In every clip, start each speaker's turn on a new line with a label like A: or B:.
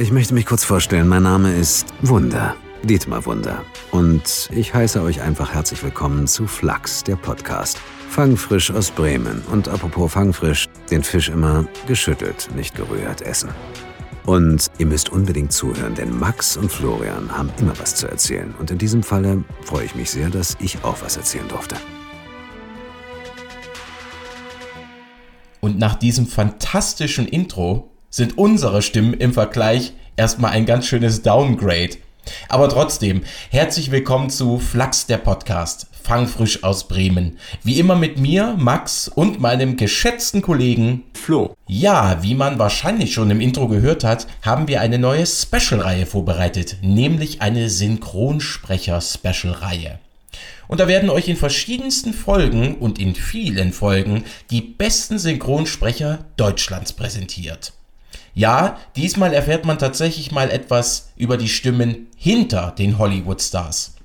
A: Ich möchte mich kurz vorstellen. Mein Name ist Wunder, Dietmar Wunder. Und ich heiße euch einfach herzlich willkommen zu Flachs, der Podcast. Fangfrisch aus Bremen. Und apropos Fangfrisch, den Fisch immer geschüttelt, nicht gerührt essen. Und ihr müsst unbedingt zuhören, denn Max und Florian haben immer was zu erzählen. Und in diesem Falle freue ich mich sehr, dass ich auch was erzählen durfte.
B: Und nach diesem fantastischen Intro sind unsere Stimmen im Vergleich erstmal ein ganz schönes Downgrade. Aber trotzdem, herzlich willkommen zu Flachs der Podcast, fangfrisch aus Bremen. Wie immer mit mir, Max und meinem geschätzten Kollegen Flo. Ja, wie man wahrscheinlich schon im Intro gehört hat, haben wir eine neue Special-Reihe vorbereitet, nämlich eine Synchronsprecher-Special-Reihe. Und da werden euch in verschiedensten Folgen und in vielen Folgen die besten Synchronsprecher Deutschlands präsentiert. Ja, diesmal erfährt man tatsächlich mal etwas über die Stimmen hinter den Hollywood-Stars.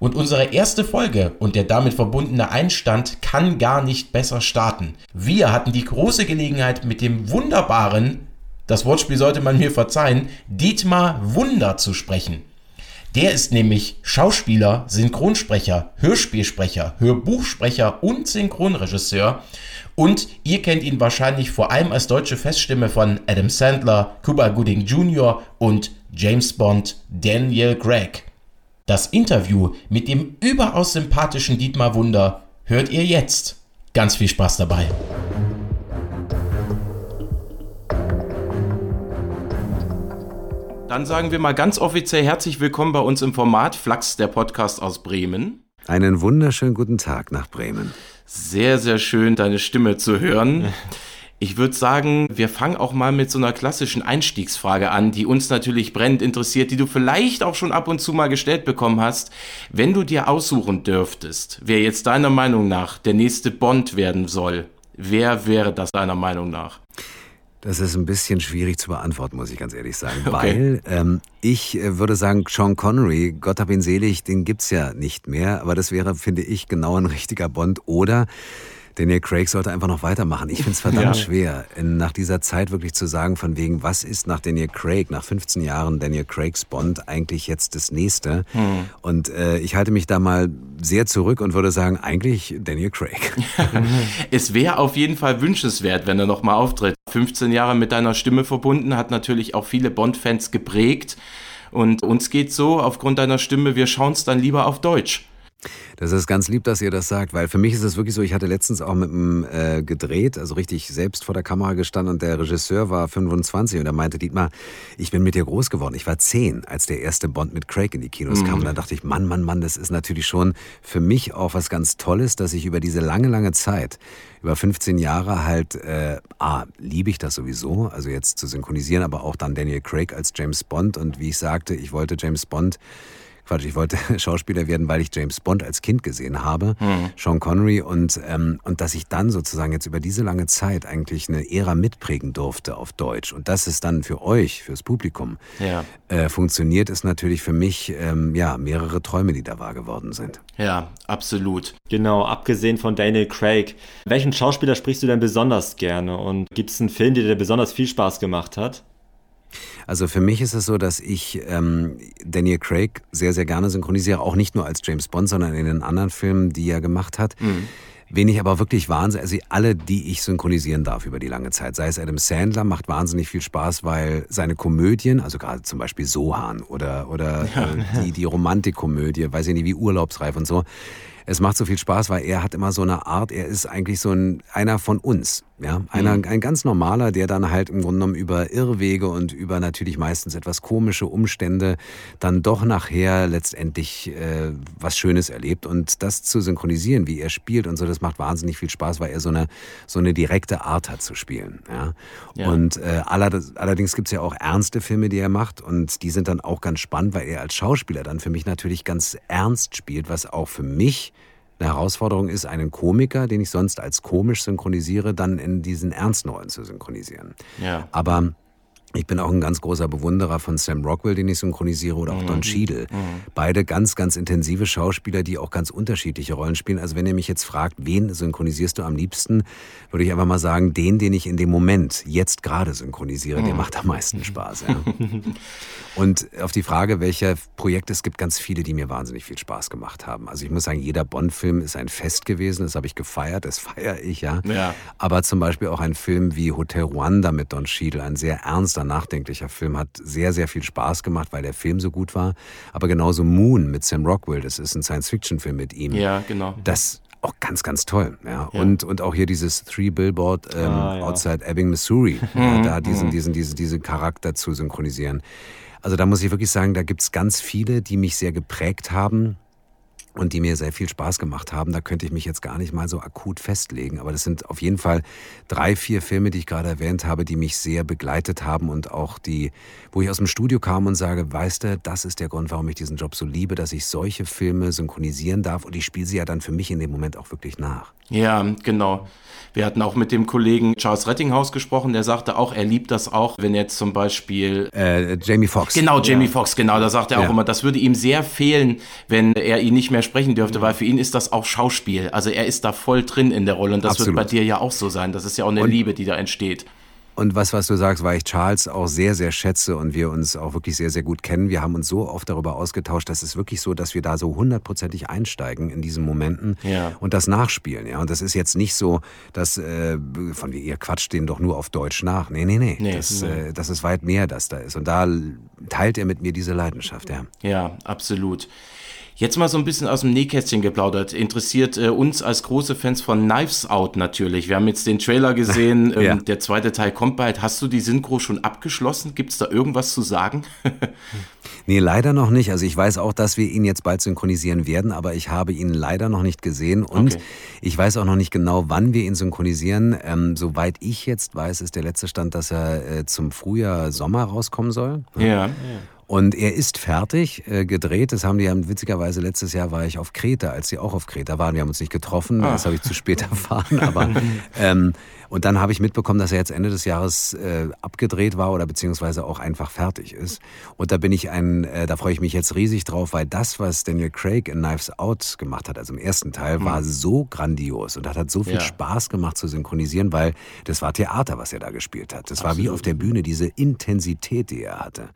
B: Und unsere erste Folge und der damit verbundene Einstand kann gar nicht besser starten. Wir hatten die große Gelegenheit mit dem wunderbaren, das Wortspiel sollte man mir verzeihen, Dietmar Wunder zu sprechen. Der ist nämlich Schauspieler, Synchronsprecher, Hörspielsprecher, Hörbuchsprecher und Synchronregisseur. Und ihr kennt ihn wahrscheinlich vor allem als deutsche Feststimme von Adam Sandler, Cuba Gooding Jr. und James Bond Daniel Craig. Das Interview mit dem überaus sympathischen Dietmar Wunder hört ihr jetzt. Ganz viel Spaß dabei. Dann sagen wir mal ganz offiziell herzlich willkommen bei uns im Format Flachs, der Podcast aus Bremen.
A: Einen wunderschönen guten Tag nach Bremen.
B: Sehr, sehr schön, deine Stimme zu hören. Ich würde sagen, wir fangen auch mal mit so einer klassischen Einstiegsfrage an, die uns natürlich brennend interessiert, die du vielleicht auch schon ab und zu mal gestellt bekommen hast. Wenn du dir aussuchen dürftest, wer jetzt deiner Meinung nach der nächste Bond werden soll, wer wäre das deiner Meinung nach?
A: Das ist ein bisschen schwierig zu beantworten, muss ich ganz ehrlich sagen. Okay. Weil ähm, ich äh, würde sagen, Sean Connery, Gott hab ihn selig, den gibt's ja nicht mehr. Aber das wäre, finde ich, genau ein richtiger Bond. Oder Daniel Craig sollte einfach noch weitermachen. Ich finde es verdammt ja. schwer, in, nach dieser Zeit wirklich zu sagen, von wegen, was ist nach Daniel Craig, nach 15 Jahren Daniel Craigs Bond eigentlich jetzt das nächste? Hm. Und äh, ich halte mich da mal sehr zurück und würde sagen, eigentlich Daniel Craig.
B: es wäre auf jeden Fall wünschenswert, wenn er nochmal auftritt. 15 Jahre mit deiner Stimme verbunden, hat natürlich auch viele Bond-Fans geprägt. Und uns geht so, aufgrund deiner Stimme, wir schauen es dann lieber auf Deutsch.
A: Das ist ganz lieb, dass ihr das sagt, weil für mich ist es wirklich so, ich hatte letztens auch mit einem äh, gedreht, also richtig selbst vor der Kamera gestanden und der Regisseur war 25 und er meinte, Dietmar, ich bin mit dir groß geworden. Ich war 10, als der erste Bond mit Craig in die Kinos mhm. kam und dann dachte ich, Mann, Mann, Mann, das ist natürlich schon für mich auch was ganz Tolles, dass ich über diese lange, lange Zeit, über 15 Jahre halt, äh, ah, liebe ich das sowieso, also jetzt zu synchronisieren, aber auch dann Daniel Craig als James Bond und wie ich sagte, ich wollte James Bond Quatsch, ich wollte Schauspieler werden, weil ich James Bond als Kind gesehen habe, mhm. Sean Connery und, ähm, und dass ich dann sozusagen jetzt über diese lange Zeit eigentlich eine Ära mitprägen durfte auf Deutsch und dass es dann für euch, fürs Publikum ja. äh, funktioniert, ist natürlich für mich ähm, ja mehrere Träume, die da wahr geworden sind.
B: Ja, absolut.
C: Genau, abgesehen von Daniel Craig. Welchen Schauspieler sprichst du denn besonders gerne und gibt es einen Film, der dir besonders viel Spaß gemacht hat?
A: Also für mich ist es so, dass ich ähm, Daniel Craig sehr, sehr gerne synchronisiere, auch nicht nur als James Bond, sondern in den anderen Filmen, die er gemacht hat. Mhm. Wen ich aber wirklich wahnsinnig, also alle, die ich synchronisieren darf über die lange Zeit, sei es Adam Sandler, macht wahnsinnig viel Spaß, weil seine Komödien, also gerade zum Beispiel Sohan oder, oder ja. äh, die, die Romantikkomödie, weiß ich nicht, wie Urlaubsreif und so, es macht so viel Spaß, weil er hat immer so eine Art, er ist eigentlich so ein, einer von uns. Ja, einer, mhm. ein ganz normaler, der dann halt im Grunde genommen über Irrwege und über natürlich meistens etwas komische Umstände dann doch nachher letztendlich äh, was Schönes erlebt. Und das zu synchronisieren, wie er spielt und so, das macht wahnsinnig viel Spaß, weil er so eine, so eine direkte Art hat zu spielen. Ja? ja. Und äh, allerdings gibt es ja auch ernste Filme, die er macht und die sind dann auch ganz spannend, weil er als Schauspieler dann für mich natürlich ganz ernst spielt, was auch für mich eine Herausforderung ist, einen Komiker, den ich sonst als komisch synchronisiere, dann in diesen ernsten Rollen zu synchronisieren. Ja. Aber Ich bin auch ein ganz großer Bewunderer von Sam Rockwell, den ich synchronisiere, oder auch mhm. Don Cheadle. Mhm. Beide ganz, ganz intensive Schauspieler, die auch ganz unterschiedliche Rollen spielen. Also wenn ihr mich jetzt fragt, wen synchronisierst du am liebsten, würde ich einfach mal sagen, den, den ich in dem Moment jetzt gerade synchronisiere, mhm. der macht am meisten Spaß. Ja. Und auf die Frage, welche Projekte, es gibt ganz viele, die mir wahnsinnig viel Spaß gemacht haben. Also ich muss sagen, jeder Bond-Film ist ein Fest gewesen, das habe ich gefeiert, das feiere ich, ja. ja. Aber zum Beispiel auch ein Film wie Hotel Rwanda mit Don Cheadle, ein sehr ernster, nachdenklicher Film, hat sehr, sehr viel Spaß gemacht, weil der Film so gut war. Aber genauso Moon mit Sam Rockwell, das ist ein Science-Fiction-Film mit ihm.
B: Ja, genau.
A: Das auch ganz, ganz toll. Ja. ja. Und, und auch hier dieses Three Billboard ähm, ah, ja. Outside Ebbing, Missouri, mhm. da diesen, mhm. diesen, diesen, diesen Charakter zu synchronisieren. Also da muss ich wirklich sagen, da gibt es ganz viele, die mich sehr geprägt haben und die mir sehr viel Spaß gemacht haben. Da könnte ich mich jetzt gar nicht mal so akut festlegen. Aber das sind auf jeden Fall drei, vier Filme, die ich gerade erwähnt habe, die mich sehr begleitet haben und auch die, wo ich aus dem Studio kam und sage, weißt du, das ist der Grund, warum ich diesen Job so liebe, dass ich solche Filme synchronisieren darf und ich spiele sie ja dann für mich in dem Moment auch wirklich nach.
B: Ja, genau. Wir hatten auch mit dem Kollegen Charles Rettinghaus gesprochen, der sagte auch, er liebt das auch, wenn jetzt zum Beispiel.
A: Äh, Jamie Foxx.
B: Genau, Jamie ja. Foxx, genau. Da sagt er auch ja. immer, das würde ihm sehr fehlen, wenn er ihn nicht mehr sprechen dürfte, mhm. weil für ihn ist das auch Schauspiel. Also er ist da voll drin in der Rolle und das Absolut. wird bei dir ja auch so sein. Das ist ja auch eine und Liebe, die da entsteht.
A: Und was, was du sagst, weil ich Charles auch sehr, sehr schätze und wir uns auch wirklich sehr, sehr gut kennen. Wir haben uns so oft darüber ausgetauscht, dass es wirklich so, dass wir da so hundertprozentig einsteigen in diesen Momenten ja. und das nachspielen. Ja, und das ist jetzt nicht so, dass äh, von ihr quatscht den doch nur auf Deutsch nach. Nee, nee, nee. nee das, nee. Äh, das ist weit mehr, das da ist. Und da teilt er mit mir diese Leidenschaft, ja.
B: Ja, absolut. Jetzt mal so ein bisschen aus dem Nähkästchen geplaudert. Interessiert äh, uns als große Fans von Knives Out natürlich. Wir haben jetzt den Trailer gesehen. Ähm, ja. Der zweite Teil kommt bald. Hast du die Synchro schon abgeschlossen? Gibt es da irgendwas zu sagen?
A: nee, leider noch nicht. Also ich weiß auch, dass wir ihn jetzt bald synchronisieren werden, aber ich habe ihn leider noch nicht gesehen. Und okay. ich weiß auch noch nicht genau, wann wir ihn synchronisieren. Ähm, soweit ich jetzt weiß, ist der letzte Stand, dass er äh, zum Frühjahr, Sommer rauskommen soll.
B: Ja. ja.
A: Und er ist fertig äh, gedreht. Das haben die ja witzigerweise letztes Jahr war ich auf Kreta, als sie auch auf Kreta waren. Wir haben uns nicht getroffen. Ah. Das habe ich zu spät erfahren. Aber ähm, und dann habe ich mitbekommen, dass er jetzt Ende des Jahres äh, abgedreht war oder beziehungsweise auch einfach fertig ist. Und da bin ich ein, äh, da freue ich mich jetzt riesig drauf, weil das, was Daniel Craig in Knives Out gemacht hat, also im ersten Teil, mhm. war so grandios und das hat so viel ja. Spaß gemacht zu synchronisieren, weil das war Theater, was er da gespielt hat. Das Absolut. war wie auf der Bühne diese Intensität, die er hatte.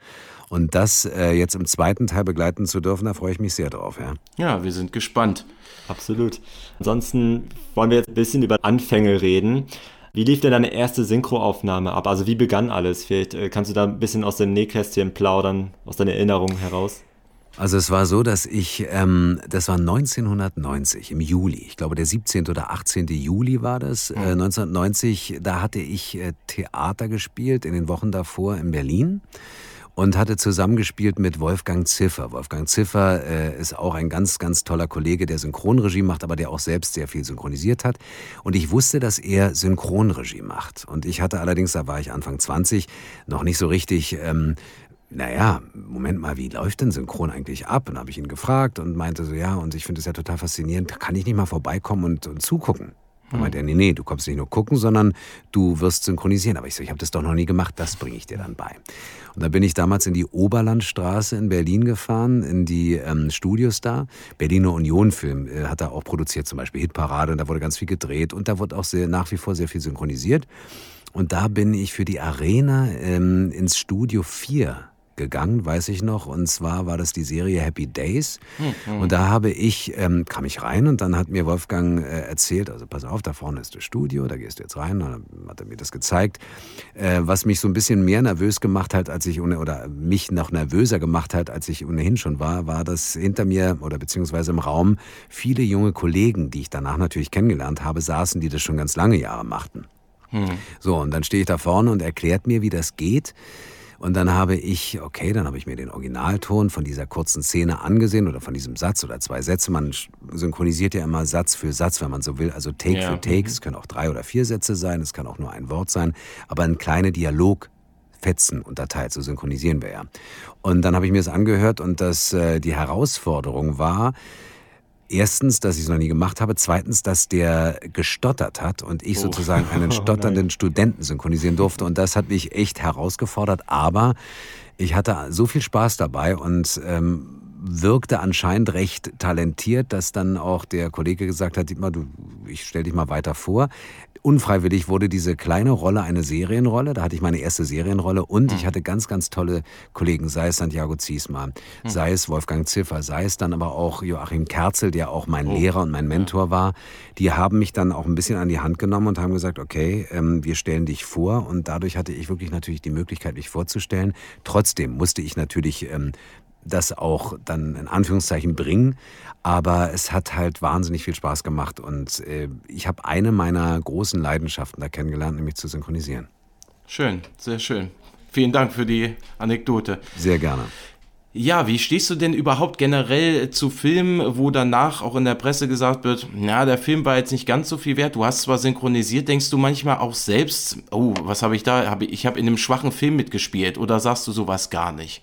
A: Und das äh, jetzt im zweiten Teil begleiten zu dürfen, da freue ich mich sehr drauf. Ja,
B: ja wir sind gespannt.
C: Absolut. Ansonsten wollen wir jetzt ein bisschen über Anfänge reden. Wie lief denn deine erste Synchroaufnahme ab? Also wie begann alles? Vielleicht äh, kannst du da ein bisschen aus dem Nähkästchen plaudern, aus deinen Erinnerungen heraus?
A: Also es war so, dass ich, ähm, das war 1990 im Juli, ich glaube der 17. oder 18. Juli war das, äh, 1990, mhm. da hatte ich äh, Theater gespielt in den Wochen davor in Berlin und hatte zusammengespielt mit Wolfgang Ziffer. Wolfgang Ziffer äh, ist auch ein ganz, ganz toller Kollege, der Synchronregie macht, aber der auch selbst sehr viel synchronisiert hat. Und ich wusste, dass er Synchronregie macht. Und ich hatte allerdings, da war ich Anfang 20, noch nicht so richtig... Ähm, naja, Moment mal, wie läuft denn Synchron eigentlich ab? Und habe ich ihn gefragt und meinte so, ja, und ich finde es ja total faszinierend, kann ich nicht mal vorbeikommen und, und zugucken? Dann meinte er, nee, nee, du kommst nicht nur gucken, sondern du wirst synchronisieren. Aber ich so, ich habe das doch noch nie gemacht, das bringe ich dir dann bei. Und da bin ich damals in die Oberlandstraße in Berlin gefahren, in die ähm, Studios da. Berliner Union Film äh, hat da auch produziert, zum Beispiel Hitparade, und da wurde ganz viel gedreht und da wurde auch sehr, nach wie vor sehr viel synchronisiert. Und da bin ich für die Arena ähm, ins Studio 4 gegangen, weiß ich noch. Und zwar war das die Serie Happy Days. Mhm. Und da habe ich, ähm, kam ich rein und dann hat mir Wolfgang äh, erzählt, also pass auf, da vorne ist das Studio, da gehst du jetzt rein. Und dann hat er mir das gezeigt. Äh, was mich so ein bisschen mehr nervös gemacht hat, als ich, oder mich noch nervöser gemacht hat, als ich ohnehin schon war, war, dass hinter mir oder beziehungsweise im Raum viele junge Kollegen, die ich danach natürlich kennengelernt habe, saßen, die das schon ganz lange Jahre machten. Mhm. So, und dann stehe ich da vorne und erklärt mir, wie das geht. Und dann habe ich, okay, dann habe ich mir den Originalton von dieser kurzen Szene angesehen oder von diesem Satz oder zwei Sätze. Man synchronisiert ja immer Satz für Satz, wenn man so will. Also Take ja. für Take. Mhm. Es können auch drei oder vier Sätze sein, es kann auch nur ein Wort sein, aber ein kleiner Dialog Fetzen unterteilt, so synchronisieren wir ja. Und dann habe ich mir das angehört und das, äh, die Herausforderung war, Erstens, dass ich es noch nie gemacht habe. Zweitens, dass der gestottert hat und ich oh. sozusagen einen stotternden oh Studenten synchronisieren durfte. Und das hat mich echt herausgefordert. Aber ich hatte so viel Spaß dabei und ähm, wirkte anscheinend recht talentiert, dass dann auch der Kollege gesagt hat, Dietmar, du, ich stell dich mal weiter vor. Unfreiwillig wurde diese kleine Rolle eine Serienrolle. Da hatte ich meine erste Serienrolle und ich mhm. hatte ganz, ganz tolle Kollegen, sei es Santiago Ziesma, mhm. sei es Wolfgang Ziffer, sei es dann aber auch Joachim Kerzel, der auch mein oh. Lehrer und mein Mentor war. Die haben mich dann auch ein bisschen an die Hand genommen und haben gesagt, okay, ähm, wir stellen dich vor. Und dadurch hatte ich wirklich natürlich die Möglichkeit, mich vorzustellen. Trotzdem musste ich natürlich ähm, das auch dann in Anführungszeichen bringen. Aber es hat halt wahnsinnig viel Spaß gemacht und äh, ich habe eine meiner großen Leidenschaften da kennengelernt, nämlich zu synchronisieren.
B: Schön, sehr schön. Vielen Dank für die Anekdote.
A: Sehr gerne.
B: Ja, wie stehst du denn überhaupt generell zu Filmen, wo danach auch in der Presse gesagt wird, na, der Film war jetzt nicht ganz so viel wert, du hast zwar synchronisiert, denkst du manchmal auch selbst, oh, was habe ich da, ich habe in einem schwachen Film mitgespielt oder sagst du sowas gar nicht?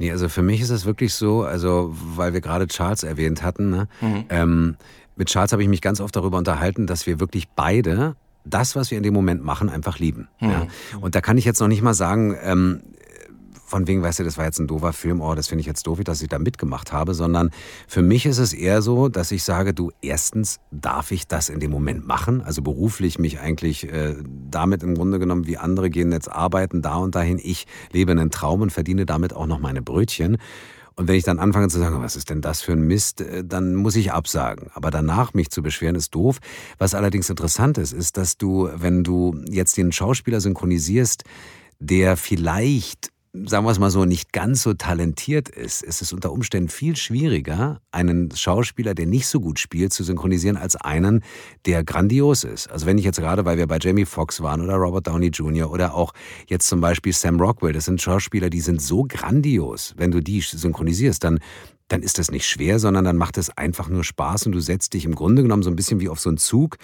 A: Nee, also für mich ist es wirklich so, also weil wir gerade Charles erwähnt hatten, ne? mhm. ähm, mit Charles habe ich mich ganz oft darüber unterhalten, dass wir wirklich beide das, was wir in dem Moment machen, einfach lieben. Mhm. Ja? Und da kann ich jetzt noch nicht mal sagen, ähm, von wegen, weißt du, das war jetzt ein doofer Film, oh, das finde ich jetzt doof, dass ich da mitgemacht habe, sondern für mich ist es eher so, dass ich sage, du, erstens darf ich das in dem Moment machen, also beruflich mich eigentlich äh, damit im Grunde genommen, wie andere gehen jetzt arbeiten, da und dahin, ich lebe einen Traum und verdiene damit auch noch meine Brötchen. Und wenn ich dann anfange zu sagen, was ist denn das für ein Mist, äh, dann muss ich absagen. Aber danach mich zu beschweren, ist doof. Was allerdings interessant ist, ist, dass du, wenn du jetzt den Schauspieler synchronisierst, der vielleicht sagen wir es mal so, nicht ganz so talentiert ist, ist es unter Umständen viel schwieriger, einen Schauspieler, der nicht so gut spielt, zu synchronisieren, als einen, der grandios ist. Also wenn ich jetzt gerade, weil wir bei Jamie Foxx waren oder Robert Downey Jr. oder auch jetzt zum Beispiel Sam Rockwell, das sind Schauspieler, die sind so grandios. Wenn du die synchronisierst, dann dann ist das nicht schwer, sondern dann macht es einfach nur Spaß und du setzt dich im Grunde genommen so ein bisschen wie auf so einen Zug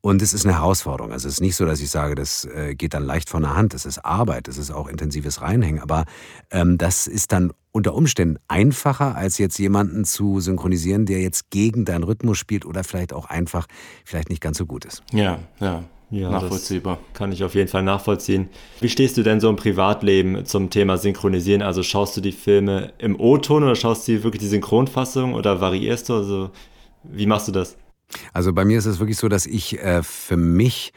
A: und es ist eine Herausforderung. Also es ist nicht so, dass ich sage, das äh, geht dann leicht von der Hand. Es ist Arbeit, es ist auch intensives Reinhängen. Aber ähm, das ist dann unter Umständen einfacher, als jetzt jemanden zu synchronisieren, der jetzt gegen deinen Rhythmus spielt oder vielleicht auch einfach vielleicht nicht ganz so gut ist.
C: Ja, ja. Ja, nachvollziehbar. kann ich auf jeden Fall nachvollziehen. Wie stehst du denn so im Privatleben zum Thema Synchronisieren? Also schaust du die Filme im O-Ton oder schaust du wirklich die Synchronfassung oder variierst du? Also wie machst du das?
A: Also bei mir ist es wirklich so, dass ich äh, für mich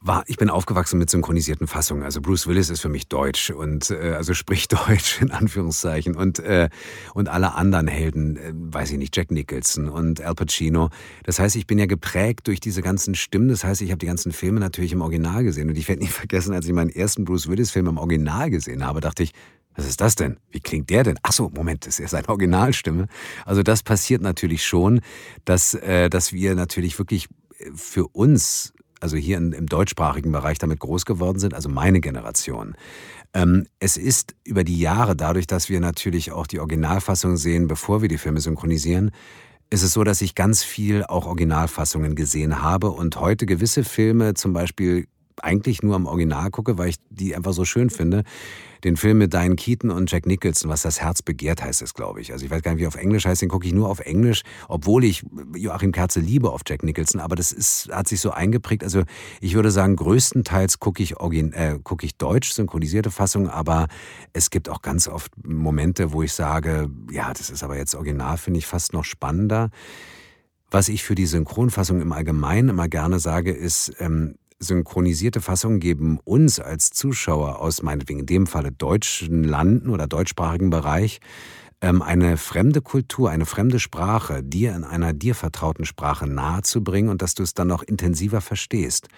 A: war, ich bin aufgewachsen mit synchronisierten Fassungen. Also Bruce Willis ist für mich Deutsch und äh, also spricht Deutsch in Anführungszeichen und äh, und alle anderen Helden, äh, weiß ich nicht, Jack Nicholson und Al Pacino. Das heißt, ich bin ja geprägt durch diese ganzen Stimmen. Das heißt, ich habe die ganzen Filme natürlich im Original gesehen und ich werde nie vergessen, als ich meinen ersten Bruce Willis Film im Original gesehen habe, dachte ich, was ist das denn? Wie klingt der denn? Ach so, Moment, das ist ja seine Originalstimme. Also das passiert natürlich schon, dass, äh, dass wir natürlich wirklich für uns, also hier in, im deutschsprachigen Bereich damit groß geworden sind, also meine Generation. Ähm, es ist über die Jahre, dadurch, dass wir natürlich auch die Originalfassung sehen, bevor wir die Filme synchronisieren, ist es so, dass ich ganz viel auch Originalfassungen gesehen habe und heute gewisse Filme zum Beispiel eigentlich nur am Original gucke, weil ich die einfach so schön finde. Den Film mit Diane Keaton und Jack Nicholson, was das Herz begehrt, heißt es, glaube ich. Also ich weiß gar nicht, wie auf Englisch heißt, den gucke ich nur auf Englisch, obwohl ich Joachim Kerze liebe auf Jack Nicholson, aber das ist, hat sich so eingeprägt. Also ich würde sagen, größtenteils gucke ich, äh, gucke ich deutsch synchronisierte Fassungen, aber es gibt auch ganz oft Momente, wo ich sage, ja, das ist aber jetzt original, finde ich fast noch spannender. Was ich für die Synchronfassung im Allgemeinen immer gerne sage, ist, ähm, synchronisierte Fassungen geben uns als Zuschauer aus meinetwegen in dem Falle deutschen Landen oder deutschsprachigen Bereich ähm, eine fremde Kultur, eine fremde Sprache dir in einer dir vertrauten Sprache nahezubringen und dass du es dann noch intensiver verstehst.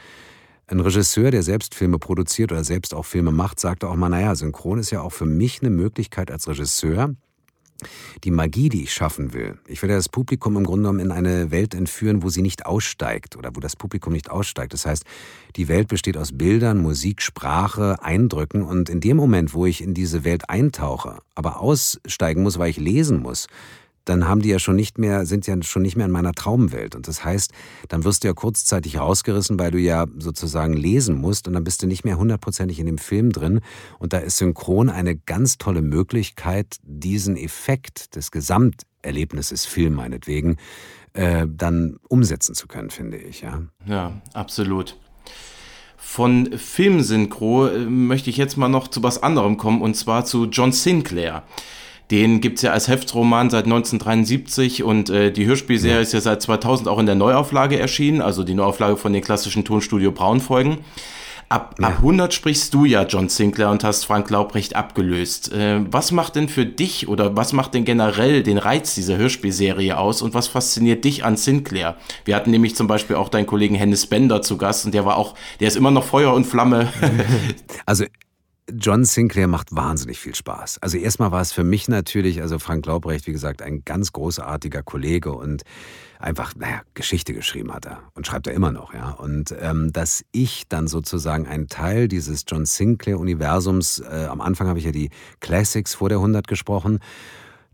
A: Ein Regisseur, der selbst Filme produziert oder selbst auch Filme macht, sagte auch mal, naja, Synchron ist ja auch für mich eine Möglichkeit als Regisseur, die Magie, die ich schaffen will. Ich will ja das Publikum im Grunde genommen in eine Welt entführen, wo sie nicht aussteigt oder wo das Publikum nicht aussteigt. Das heißt, die Welt besteht aus Bildern, Musik, Sprache, Eindrücken und in dem Moment, wo ich in diese Welt eintauche, aber aussteigen muss, weil ich lesen muss, dann haben die ja schon nicht mehr, sind ja schon nicht mehr in meiner Traumwelt. Und das heißt, dann wirst du ja kurzzeitig rausgerissen, weil du ja sozusagen lesen musst und dann bist du nicht mehr hundertprozentig in dem Film drin. Und da ist Synchron eine ganz tolle Möglichkeit, diesen Effekt des Gesamterlebnisses Film meinetwegen äh, dann umsetzen zu können, finde ich. Ja,
B: ja absolut. Von Filmsynchro äh, möchte ich jetzt mal noch zu was anderem kommen, und zwar zu John Sinclair. Den gibt es ja als Heftroman seit 1973 und äh, die Hörspielserie ja. ist ja seit 2000 auch in der Neuauflage erschienen, also die Neuauflage von den klassischen Tonstudio Braun-Folgen. Ab, ja. ab 100 sprichst du ja John Sinclair und hast Frank Laubrecht abgelöst. Äh, was macht denn für dich oder was macht denn generell den Reiz dieser Hörspielserie aus und was fasziniert dich an Sinclair? Wir hatten nämlich zum Beispiel auch deinen Kollegen Hennes Bender zu Gast und der war auch, der ist immer noch Feuer und Flamme.
A: Also John Sinclair macht wahnsinnig viel Spaß. Also erstmal war es für mich natürlich, also Frank Laubrecht, wie gesagt, ein ganz großartiger Kollege und einfach, naja, Geschichte geschrieben hat er und schreibt er immer noch, ja. Und ähm, dass ich dann sozusagen ein Teil dieses John Sinclair-Universums, äh, am Anfang habe ich ja die Classics vor der 100 gesprochen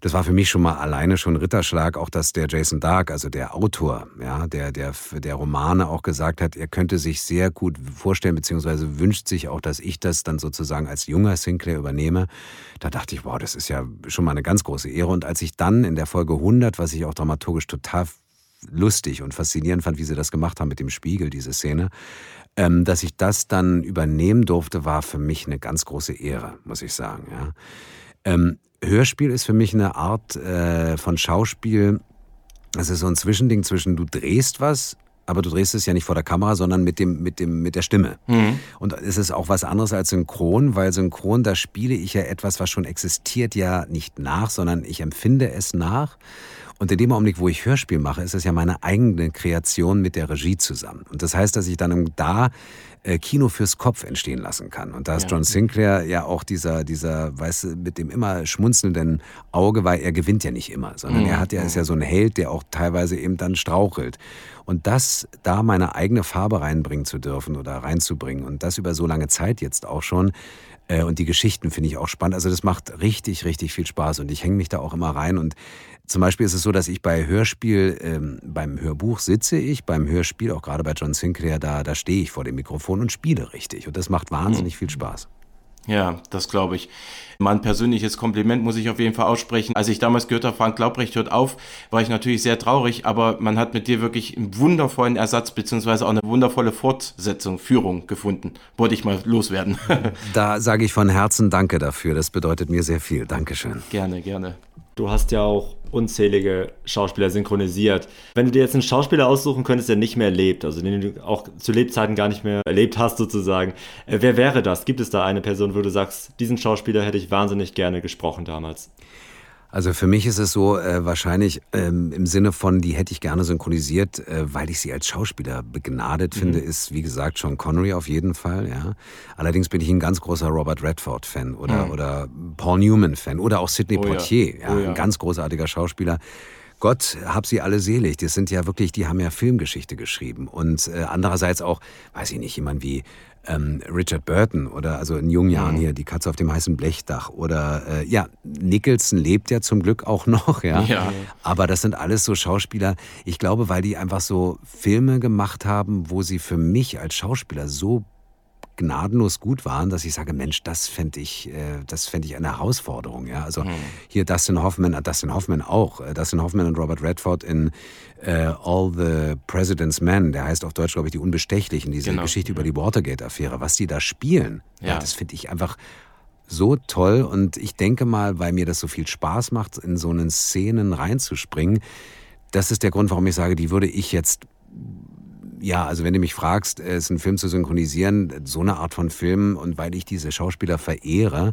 A: das war für mich schon mal alleine schon Ritterschlag, auch dass der Jason Dark, also der Autor, ja, der, der, der Romane auch gesagt hat, er könnte sich sehr gut vorstellen, beziehungsweise wünscht sich auch, dass ich das dann sozusagen als junger Sinclair übernehme. Da dachte ich, wow, das ist ja schon mal eine ganz große Ehre. Und als ich dann in der Folge 100, was ich auch dramaturgisch total lustig und faszinierend fand, wie sie das gemacht haben mit dem Spiegel, diese Szene, ähm, dass ich das dann übernehmen durfte, war für mich eine ganz große Ehre, muss ich sagen. Ja. Ähm, Hörspiel ist für mich eine Art äh, von Schauspiel. Es ist so ein Zwischending zwischen du drehst was, aber du drehst es ja nicht vor der Kamera, sondern mit dem mit dem mit der Stimme. Mhm. Und es ist auch was anderes als Synchron, weil Synchron da spiele ich ja etwas, was schon existiert, ja nicht nach, sondern ich empfinde es nach. Und in dem Augenblick, wo ich Hörspiel mache, ist es ja meine eigene Kreation mit der Regie zusammen. Und das heißt, dass ich dann da äh, Kino fürs Kopf entstehen lassen kann. Und da ist ja. John Sinclair ja auch dieser, dieser, weißt du, mit dem immer schmunzelnden Auge, weil er gewinnt ja nicht immer, sondern mhm. er hat ja, ist ja so ein Held, der auch teilweise eben dann strauchelt. Und das, da meine eigene Farbe reinbringen zu dürfen oder reinzubringen und das über so lange Zeit jetzt auch schon, äh, und die Geschichten finde ich auch spannend. Also das macht richtig, richtig viel Spaß und ich hänge mich da auch immer rein und zum Beispiel ist es so, dass ich bei Hörspiel, ähm, beim Hörbuch sitze ich, beim Hörspiel, auch gerade bei John Sinclair, da, da stehe ich vor dem Mikrofon und spiele richtig. Und das macht wahnsinnig mhm. viel Spaß.
B: Ja, das glaube ich. Mein persönliches Kompliment muss ich auf jeden Fall aussprechen. Als ich damals gehört habe, Frank Laubrecht hört auf, war ich natürlich sehr traurig, aber man hat mit dir wirklich einen wundervollen Ersatz beziehungsweise auch eine wundervolle Fortsetzung, Führung gefunden. Wollte ich mal loswerden.
A: da sage ich von Herzen Danke dafür. Das bedeutet mir sehr viel. Dankeschön.
B: Gerne, gerne.
C: Du hast ja auch unzählige Schauspieler synchronisiert. Wenn du dir jetzt einen Schauspieler aussuchen könntest, der nicht mehr lebt, also den du auch zu Lebzeiten gar nicht mehr erlebt hast sozusagen, äh, wer wäre das? Gibt es da eine Person, wo du sagst, diesen Schauspieler hätte ich wahnsinnig gerne gesprochen damals?
A: Also für mich ist es so äh, wahrscheinlich ähm, im Sinne von, die hätte ich gerne synchronisiert, äh, weil ich sie als Schauspieler begnadet mhm. finde, ist wie gesagt Sean Connery auf jeden Fall. Ja. Allerdings bin ich ein ganz großer Robert Redford Fan oder mhm. oder Paul Newman Fan oder auch Sidney oh, Poitier, ja. Oh, ja. ein ganz großartiger Schauspieler. Gott hab sie alle selig. Das sind ja wirklich, die haben ja Filmgeschichte geschrieben. Und äh, andererseits auch, weiß ich nicht, jemand wie ähm, Richard Burton oder also in jungen Jahren mhm. hier die Katze auf dem heißen Blechdach oder äh, ja, Nicholson lebt ja zum Glück auch noch, ja? ja. Aber das sind alles so Schauspieler, ich glaube, weil die einfach so Filme gemacht haben, wo sie für mich als Schauspieler so gnadenlos gut waren, dass ich sage, Mensch, das fände ich, äh, das fände ich eine Herausforderung. Ja? Also mhm. hier Dustin Hoffman, äh, Dustin Hoffman auch, äh, Dustin Hoffman und Robert Redford in äh, All the President's Men, der heißt auf Deutsch, glaube ich, die Unbestechlichen, diese genau. Geschichte über die Watergate-Affäre, was die da spielen, ja. ja das finde ich einfach so toll und ich denke mal, weil mir das so viel Spaß macht, in so einen Szenen reinzuspringen, das ist der Grund, warum ich sage, die würde ich jetzt ja, also wenn du mich fragst, es ist ein Film zu synchronisieren, so eine Art von Film und weil ich diese Schauspieler verehre,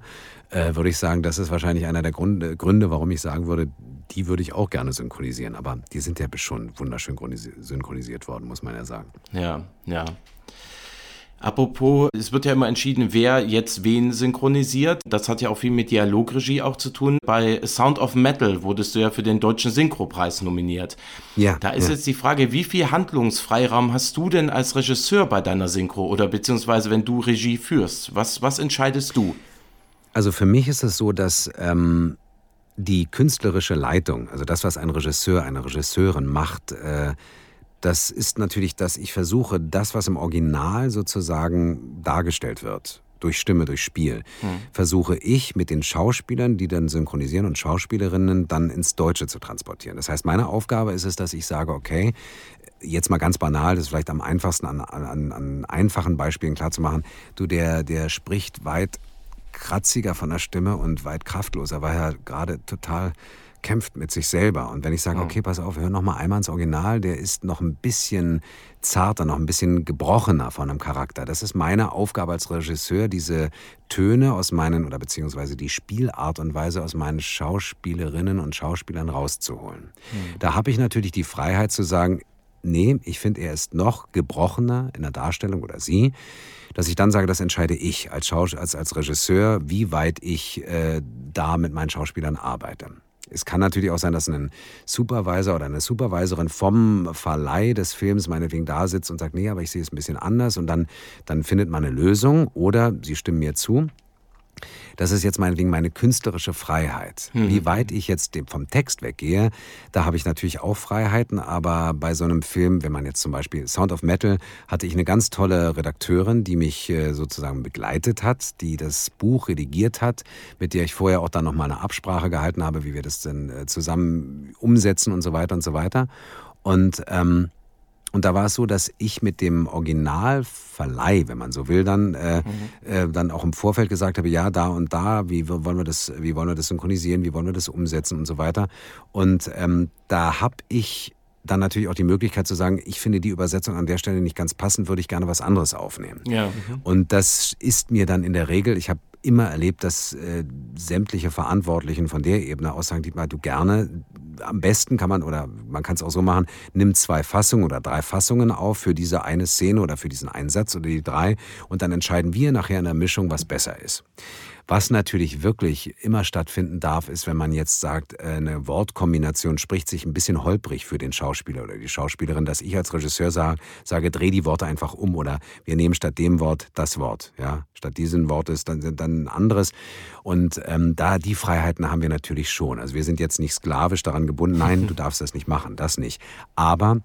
A: äh, würde ich sagen, das ist wahrscheinlich einer der Gründe, Gründe, warum ich sagen würde, die würde ich auch gerne synchronisieren. Aber die sind ja schon wunderschön synchronisiert worden, muss man ja sagen.
B: Ja, ja. Apropos, es wird ja immer entschieden, wer jetzt wen synchronisiert. Das hat ja auch viel mit Dialogregie auch zu tun. Bei Sound of Metal wurdest du ja für den deutschen Synchropreis nominiert. Ja. Da ist ja. jetzt die Frage, wie viel Handlungsfreiraum hast du denn als Regisseur bei deiner Synchro oder beziehungsweise wenn du Regie führst? Was, was entscheidest du?
A: Also für mich ist es so, dass ähm, die künstlerische Leitung, also das, was ein Regisseur, eine Regisseurin macht, äh, das ist natürlich, dass ich versuche, das, was im Original sozusagen dargestellt wird, durch Stimme, durch Spiel, hm. versuche ich mit den Schauspielern, die dann synchronisieren und Schauspielerinnen dann ins Deutsche zu transportieren. Das heißt, meine Aufgabe ist es, dass ich sage, okay, jetzt mal ganz banal, das ist vielleicht am einfachsten an, an, an einfachen Beispielen klarzumachen, du, der, der spricht weit kratziger von der Stimme und weit kraftloser, weil er gerade total kämpft mit sich selber. Und wenn ich sage, okay, pass auf, hör noch mal einmal ins Original, der ist noch ein bisschen zarter, noch ein bisschen gebrochener von einem Charakter. Das ist meine Aufgabe als Regisseur, diese Töne aus meinen, oder beziehungsweise die Spielart und Weise aus meinen Schauspielerinnen und Schauspielern rauszuholen. Mhm. Da habe ich natürlich die Freiheit zu sagen, nee, ich finde, er ist noch gebrochener in der Darstellung oder sie dass ich dann sage, das entscheide ich als, Schaus als, als Regisseur, wie weit ich äh, da mit meinen Schauspielern arbeite. Es kann natürlich auch sein, dass ein Supervisor oder eine Supervisorin vom Verleih des Films meinetwegen da sitzt und sagt, nee, aber ich sehe es ein bisschen anders und dann, dann findet man eine Lösung oder sie stimmen mir zu. Das ist jetzt meinetwegen meine künstlerische Freiheit. Mhm. Wie weit ich jetzt vom Text weggehe, da habe ich natürlich auch Freiheiten, aber bei so einem Film, wenn man jetzt zum Beispiel Sound of Metal, hatte ich eine ganz tolle Redakteurin, die mich äh, sozusagen begleitet hat, die das Buch redigiert hat, mit der ich vorher auch dann nochmal eine Absprache gehalten habe, wie wir das denn äh, zusammen umsetzen und so weiter und so weiter. Und ähm, und da war es so, dass ich mit dem Originalverleih, wenn man so will, dann, äh, mhm. äh, dann auch im Vorfeld gesagt habe, ja, da und da, wie wollen wir das, wie wollen wir das synchronisieren, wie wollen wir das umsetzen und so weiter. Und ähm, da habe ich dann natürlich auch die Möglichkeit zu sagen, ich finde die Übersetzung an der Stelle nicht ganz passend, würde ich gerne was anderes aufnehmen. Ja. Mhm. Und das ist mir dann in der Regel, ich habe immer erlebt, dass äh, sämtliche Verantwortlichen von der Ebene aus sagen, Dietmar, du gerne, am besten kann man, oder man kann es auch so machen, nimm zwei Fassungen oder drei Fassungen auf für diese eine Szene oder für diesen Einsatz oder die drei und dann entscheiden wir nachher in der Mischung, was besser ist. Was natürlich wirklich immer stattfinden darf, ist, wenn man jetzt sagt, äh, eine Wortkombination spricht sich ein bisschen holprig für den Schauspieler oder die Schauspielerin, dass ich als Regisseur sage, sage dreh die Worte einfach um oder wir nehmen statt dem Wort das Wort. Ja? Statt diesem Wort ist dann, dann ein anderes. Und ähm, da die Freiheiten haben wir natürlich schon. Also wir sind jetzt nicht sklavisch daran gebunden, nein, du darfst das nicht machen, das nicht. Aber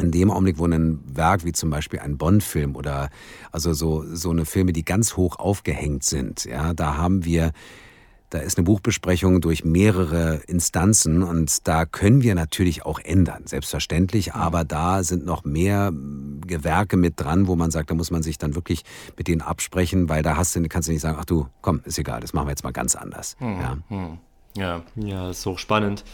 A: in dem Augenblick, wo ein Werk wie zum Beispiel ein Bond-Film oder also so, so eine Filme, die ganz hoch aufgehängt sind, ja, da haben wir, da ist eine Buchbesprechung durch mehrere Instanzen und da können wir natürlich auch ändern, selbstverständlich, mhm. aber da sind noch mehr Gewerke mit dran, wo man sagt, da muss man sich dann wirklich mit denen absprechen, weil da hast du, kannst du nicht sagen, ach du, komm, ist egal, das machen wir jetzt mal ganz anders. Mhm. Ja.
C: Ja. Ja, das ist hochspannend.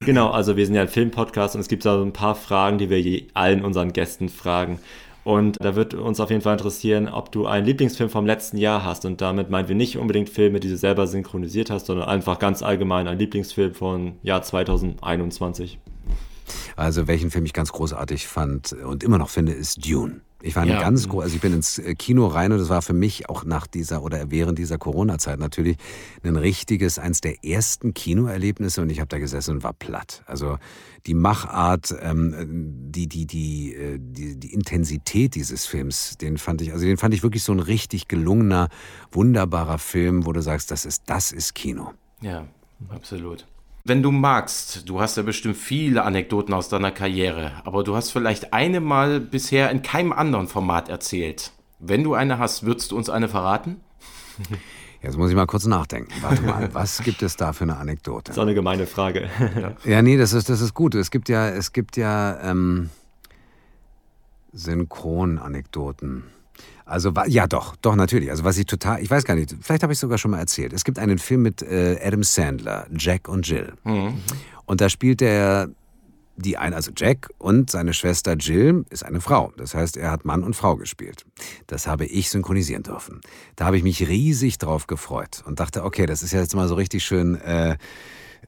C: Genau, also wir sind ja ein Filmpodcast und es gibt da so ein paar Fragen, die wir allen unseren Gästen fragen. Und da wird uns auf jeden Fall interessieren, ob du einen Lieblingsfilm vom letzten Jahr hast. Und damit meinen wir nicht unbedingt Filme, die du selber synchronisiert hast, sondern einfach ganz allgemein ein Lieblingsfilm von Jahr 2021.
A: Also welchen Film ich ganz großartig fand und immer noch finde, ist Dune. Ich war ja. ganz groß, also ich bin ins äh, Kino rein und das war für mich auch nach dieser oder während dieser Corona-Zeit natürlich ein richtiges, eins der ersten Kinoerlebnisse und ich habe da gesessen und war platt. Also die Machart, ähm, die, die, die, äh, die, die Intensität dieses Films, den fand ich, also den fand ich wirklich so ein richtig gelungener, wunderbarer Film, wo du sagst, das ist, das ist Kino.
B: Ja, absolut. Wenn du magst, du hast ja bestimmt viele Anekdoten aus deiner Karriere, aber du hast vielleicht eine mal bisher in keinem anderen Format erzählt. Wenn du eine hast, würdest du uns eine verraten?
A: Jetzt muss ich mal kurz nachdenken. Warte mal, was gibt es da für eine Anekdote?
C: Das ist auch eine gemeine Frage.
A: Ja, ja nee, das ist, das ist gut. Es gibt ja, es gibt ja ähm, Synchronanekdoten. Also ja, doch, doch natürlich. Also was ich total, ich weiß gar nicht, vielleicht habe ich sogar schon mal erzählt. Es gibt einen Film mit äh, Adam Sandler, Jack und Jill. Mhm. Und da spielt er die eine, also Jack und seine Schwester Jill ist eine Frau. Das heißt, er hat Mann und Frau gespielt. Das habe ich synchronisieren dürfen. Da habe ich mich riesig drauf gefreut und dachte, okay, das ist ja jetzt mal so richtig schön. Äh,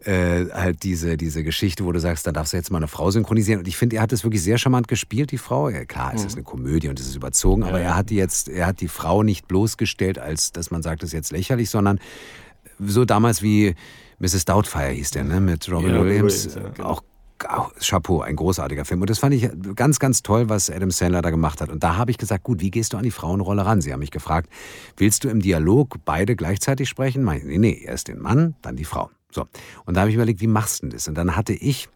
A: äh, halt diese, diese Geschichte, wo du sagst, da darfst du jetzt mal eine Frau synchronisieren. Und ich finde, er hat es wirklich sehr charmant gespielt, die Frau. Ja, klar, es mhm. ist eine Komödie und es ist überzogen, aber ja. er hat die jetzt, er hat die Frau nicht bloßgestellt, als dass man sagt, das ist jetzt lächerlich, sondern so damals wie Mrs. Doubtfire hieß der, ne? Mit Robin ja, Williams. Williams ja, genau. Auch Oh, Chapeau, ein großartiger Film. Und das fand ich ganz, ganz toll, was Adam Sandler da gemacht hat. Und da habe ich gesagt, gut, wie gehst du an die Frauenrolle ran? Sie haben mich gefragt, willst du im Dialog beide gleichzeitig sprechen? Nee, nee, erst den Mann, dann die Frau. So, und da habe ich überlegt, wie machst du denn das? Und dann hatte ich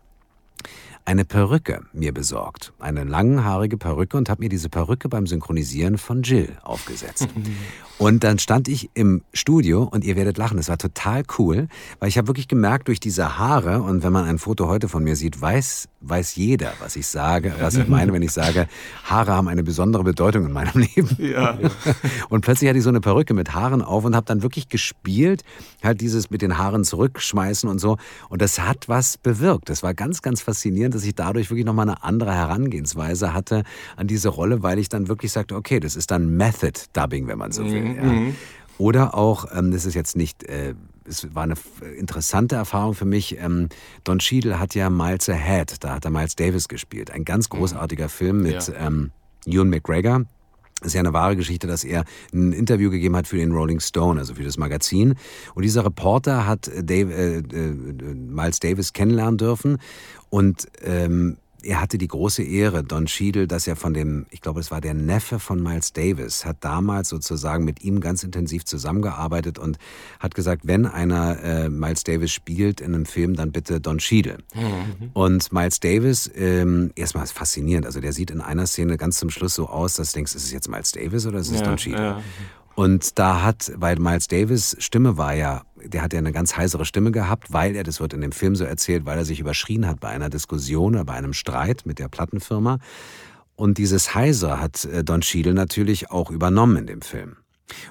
A: eine Perücke mir besorgt. Eine langhaarige Perücke und habe mir diese Perücke beim Synchronisieren von Jill aufgesetzt. und dann stand ich im Studio und ihr werdet lachen, es war total cool, weil ich habe wirklich gemerkt, durch diese Haare und wenn man ein Foto heute von mir sieht, weiß, weiß jeder, was ich sage, was ich meine, wenn ich sage, Haare haben eine besondere Bedeutung in meinem Leben. Ja. Und plötzlich hatte ich so eine Perücke mit Haaren auf und habe dann wirklich gespielt, halt dieses mit den Haaren zurückschmeißen und so. Und das hat was bewirkt. Das war ganz, ganz faszinierend dass ich dadurch wirklich nochmal eine andere Herangehensweise hatte an diese Rolle, weil ich dann wirklich sagte, okay, das ist dann Method Dubbing, wenn man so will. Mhm. Ja. Mhm. Oder auch, ähm, das ist jetzt nicht, äh, es war eine interessante Erfahrung für mich. Ähm, Don Cheadle hat ja Miles Ahead, da hat er Miles Davis gespielt. Ein ganz mhm. großartiger mhm. Film mit ja. ähm, Ewan McGregor. Das ist ja eine wahre Geschichte, dass er ein Interview gegeben hat für den Rolling Stone, also für das Magazin. Und dieser Reporter hat Dave, äh, äh, Miles Davis kennenlernen dürfen. Und ähm, er hatte die große Ehre, Don Cheadle, dass er von dem, ich glaube, es war der Neffe von Miles Davis, hat damals sozusagen mit ihm ganz intensiv zusammengearbeitet und hat gesagt, wenn einer äh, Miles Davis spielt in einem Film, dann bitte Don Cheadle. Mhm. Und Miles Davis, ähm, erstmal ist faszinierend, also der sieht in einer Szene ganz zum Schluss so aus, dass du denkst, ist es jetzt Miles Davis oder ist es ja, Don Cheadle? Ja. Und da hat, weil Miles Davis Stimme war ja, der hat ja eine ganz heisere Stimme gehabt, weil er, das wird in dem Film so erzählt, weil er sich überschrien hat bei einer Diskussion oder bei einem Streit mit der Plattenfirma. Und dieses Heiser hat äh, Don Cheadle natürlich auch übernommen in dem Film.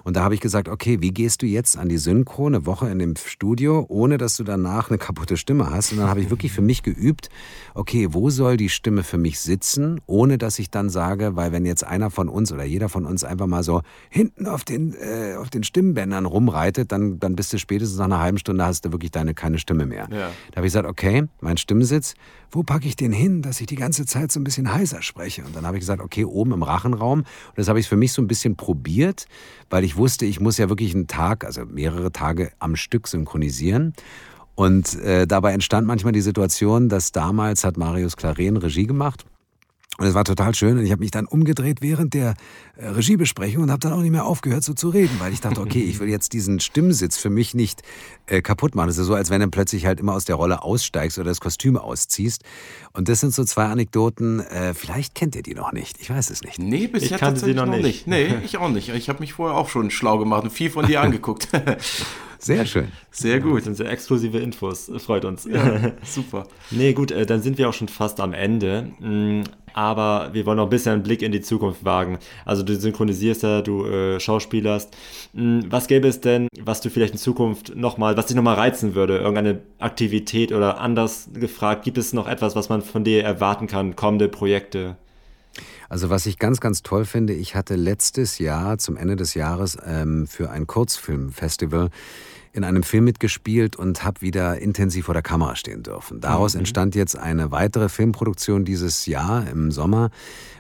A: Und da habe ich gesagt, okay, wie gehst du jetzt an die Synchro eine Woche in dem Studio, ohne dass du danach eine kaputte Stimme hast? Und dann habe ich wirklich für mich geübt, okay, wo soll die Stimme für mich sitzen, ohne dass ich dann sage, weil wenn jetzt einer von uns oder jeder von uns einfach mal so hinten auf den, äh, auf den Stimmbändern rumreitet, dann, dann bist du spätestens nach einer halben Stunde hast du wirklich deine keine Stimme mehr. Ja. Da habe ich gesagt, okay, mein Stimmensitz, wo packe ich den hin, dass ich die ganze Zeit so ein bisschen heiser spreche? Und dann habe ich gesagt, okay, oben im Rachenraum. Und das habe ich für mich so ein bisschen probiert, weil ich wusste, ich muss ja wirklich einen Tag, also mehrere Tage am Stück synchronisieren. Und äh, dabei entstand manchmal die Situation, dass damals hat Marius Claren Regie gemacht und es war total schön. Und ich habe mich dann umgedreht während der äh, Regiebesprechung und habe dann auch nicht mehr aufgehört, so zu reden, weil ich dachte, okay, ich will jetzt diesen Stimmsitz für mich nicht äh, kaputt machen. Es ist so, als wenn du plötzlich halt immer aus der Rolle aussteigst oder das Kostüm ausziehst. Und das sind so zwei Anekdoten. Äh, vielleicht kennt ihr die noch nicht. Ich weiß es nicht.
B: Nee, bisher ich kannte sie noch nicht. nicht. Nee, ich auch nicht. Ich habe mich vorher auch schon schlau gemacht und viel von dir angeguckt.
A: Sehr schön.
C: Sehr gut. Das sind sehr exklusive Infos. Freut uns. Ja, super. nee, gut, äh, dann sind wir auch schon fast am Ende. Mm, aber wir wollen noch ein bisschen einen Blick in die Zukunft wagen. Also du synchronisierst ja, du äh, schauspielerst. Mm, was gäbe es denn, was du vielleicht in Zukunft nochmal, was dich nochmal reizen würde? Irgendeine Aktivität oder anders gefragt, gibt es noch etwas, was man von dir erwarten kann, kommende Projekte?
A: Also was ich ganz, ganz toll finde, ich hatte letztes Jahr zum Ende des Jahres ähm, für ein Kurzfilmfestival in einem Film mitgespielt und habe wieder intensiv vor der Kamera stehen dürfen. Daraus mhm. entstand jetzt eine weitere Filmproduktion dieses Jahr im Sommer,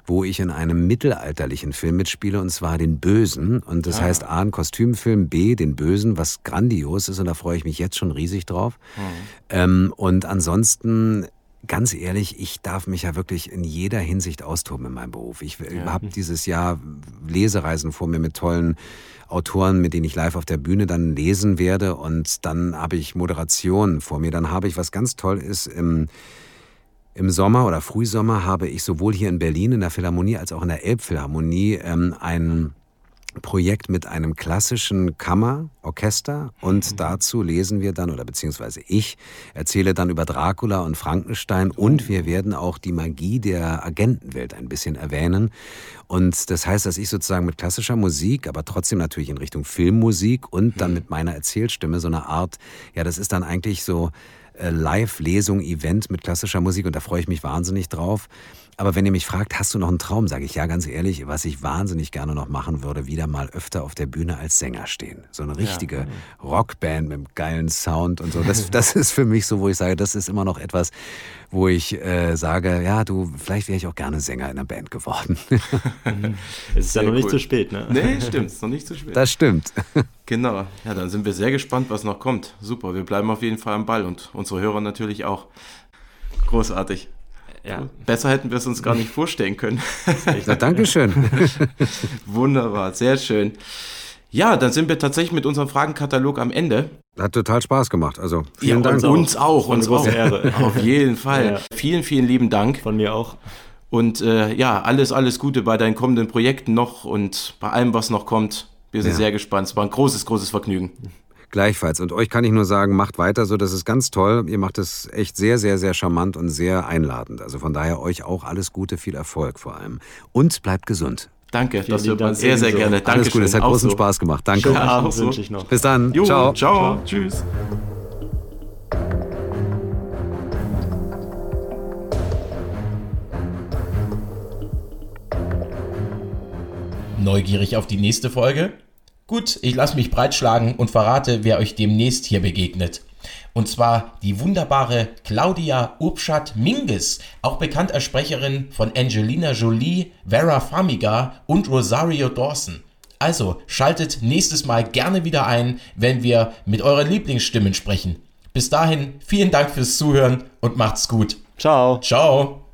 A: wo ich in einem mittelalterlichen Film mitspiele, und zwar den Bösen. Und das ah. heißt A, ein Kostümfilm, B, den Bösen, was grandios ist, und da freue ich mich jetzt schon riesig drauf. Mhm. Ähm, und ansonsten ganz ehrlich, ich darf mich ja wirklich in jeder Hinsicht austoben in meinem Beruf. Ich ja. habe dieses Jahr Lesereisen vor mir mit tollen Autoren, mit denen ich live auf der Bühne dann lesen werde. Und dann habe ich Moderation vor mir. Dann habe ich, was ganz toll ist, im, im Sommer oder Frühsommer habe ich sowohl hier in Berlin in der Philharmonie als auch in der Elbphilharmonie ähm, ein Projekt mit einem klassischen Kammerorchester und mhm. dazu lesen wir dann, oder beziehungsweise ich erzähle dann über Dracula und Frankenstein und wir werden auch die Magie der Agentenwelt ein bisschen erwähnen. Und das heißt, dass ich sozusagen mit klassischer Musik, aber trotzdem natürlich in Richtung Filmmusik und dann mhm. mit meiner Erzählstimme so eine Art, ja, das ist dann eigentlich so äh, Live-Lesung, Event mit klassischer Musik und da freue ich mich wahnsinnig drauf. Aber wenn ihr mich fragt, hast du noch einen Traum, sage ich ja ganz ehrlich, was ich wahnsinnig gerne noch machen würde, wieder mal öfter auf der Bühne als Sänger stehen. So eine richtige ja. Rockband mit einem geilen Sound und so. Das, das ist für mich so, wo ich sage, das ist immer noch etwas, wo ich äh, sage, ja, du, vielleicht wäre ich auch gerne Sänger in einer Band geworden.
C: es ist ja noch cool. nicht zu spät, ne?
B: Nee, stimmt, es ist noch nicht zu spät.
A: Das stimmt.
B: Genau. Ja, dann sind wir sehr gespannt, was noch kommt. Super, wir bleiben auf jeden Fall am Ball und unsere Hörer natürlich auch. Großartig. Ja. Besser hätten wir es uns gar nicht vorstellen können.
A: Na, Dankeschön.
B: Wunderbar, sehr schön. Ja, dann sind wir tatsächlich mit unserem Fragenkatalog am Ende.
A: Hat total Spaß gemacht. Also vielen
B: ja,
A: Dank.
B: Uns auch, uns auch.
C: Ehre.
B: Auf jeden Fall.
C: Ja.
B: Vielen, vielen lieben Dank.
C: Von mir auch.
B: Und äh, ja, alles, alles Gute bei deinen kommenden Projekten noch und bei allem, was noch kommt. Wir sind
A: Ja.
B: sehr gespannt. Es war ein großes, großes Vergnügen.
A: Gleichfalls. Und euch kann ich nur sagen, macht weiter so. Das ist ganz toll. Ihr macht es echt sehr, sehr, sehr charmant und sehr einladend. Also von daher euch auch alles Gute, viel Erfolg vor allem. Und bleibt gesund.
B: Danke, das hört man sehr, sehr gerne.
A: Alles
B: Dankeschön.
A: Gute. Es hat
B: Auch
A: großen
B: so.
A: Spaß gemacht. Danke.
B: Ja, auch so.
C: wünsche ich noch.
A: Bis dann.
B: Jo,
A: Ciao.
B: ciao. Tschüss. Neugierig auf die nächste Folge? Gut, ich lasse mich breitschlagen und verrate, wer euch demnächst hier begegnet. Und zwar die wunderbare Claudia Urbschat-Minges, auch bekannt als Sprecherin von Angelina Jolie, Vera Farmiga und Rosario Dawson. Also schaltet nächstes Mal gerne wieder ein, wenn wir mit euren Lieblingsstimmen sprechen. Bis dahin, vielen Dank fürs Zuhören und macht's gut.
C: Ciao.
B: Ciao.